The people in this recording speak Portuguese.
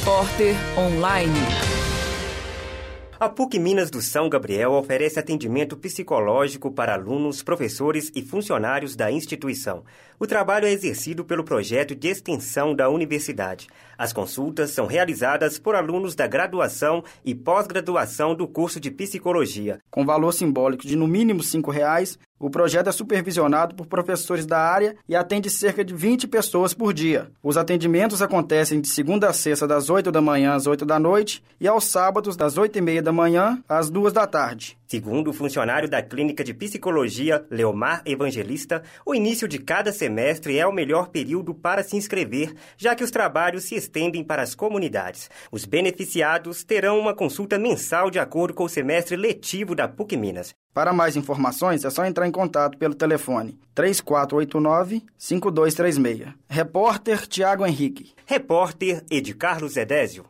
Repórter Online. A PUC Minas do São Gabriel oferece atendimento psicológico para alunos, professores e funcionários da instituição. O trabalho é exercido pelo projeto de extensão da universidade. As consultas são realizadas por alunos da graduação e pós-graduação do curso de psicologia. Com valor simbólico de no mínimo R$ reais, o projeto é supervisionado por professores da área e atende cerca de 20 pessoas por dia. Os atendimentos acontecem de segunda a sexta, das 8 da manhã às 8 da noite, e aos sábados, das 8 e meia da manhã às 2 da tarde. Segundo o funcionário da Clínica de Psicologia, Leomar Evangelista, o início de cada semestre é o melhor período para se inscrever, já que os trabalhos se estendem para as comunidades. Os beneficiados terão uma consulta mensal de acordo com o semestre letivo da PUC Minas. Para mais informações, é só entrar em contato pelo telefone 3489-5236. Repórter Tiago Henrique. Repórter Ed Carlos Edésio.